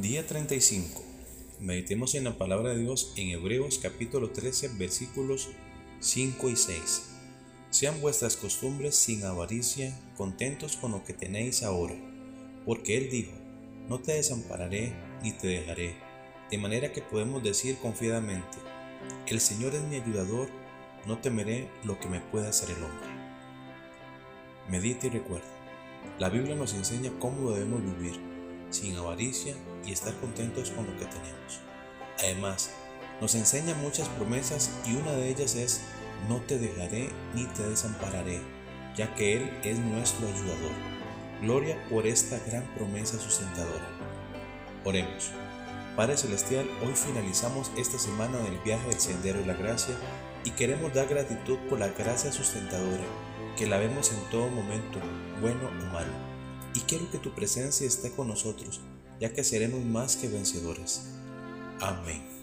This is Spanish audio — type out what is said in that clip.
Día 35. Meditemos en la palabra de Dios en Hebreos capítulo 13 versículos 5 y 6. Sean vuestras costumbres sin avaricia, contentos con lo que tenéis ahora, porque Él dijo, no te desampararé ni te dejaré, de manera que podemos decir confiadamente, el Señor es mi ayudador, no temeré lo que me pueda hacer el hombre. Medite y recuerda, la Biblia nos enseña cómo debemos vivir avaricia y estar contentos con lo que tenemos. Además, nos enseña muchas promesas y una de ellas es, no te dejaré ni te desampararé, ya que Él es nuestro ayudador. Gloria por esta gran promesa sustentadora. Oremos. Padre Celestial, hoy finalizamos esta semana del viaje del Sendero de la Gracia y queremos dar gratitud por la gracia sustentadora que la vemos en todo momento, bueno o malo y quiero que tu presencia esté con nosotros, ya que seremos más que vencedores. Amén.